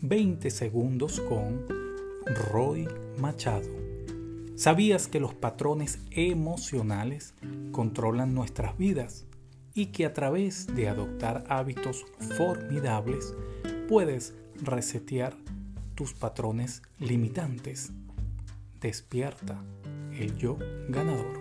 20 segundos con Roy Machado. ¿Sabías que los patrones emocionales controlan nuestras vidas y que a través de adoptar hábitos formidables puedes resetear tus patrones limitantes? Despierta el yo ganador.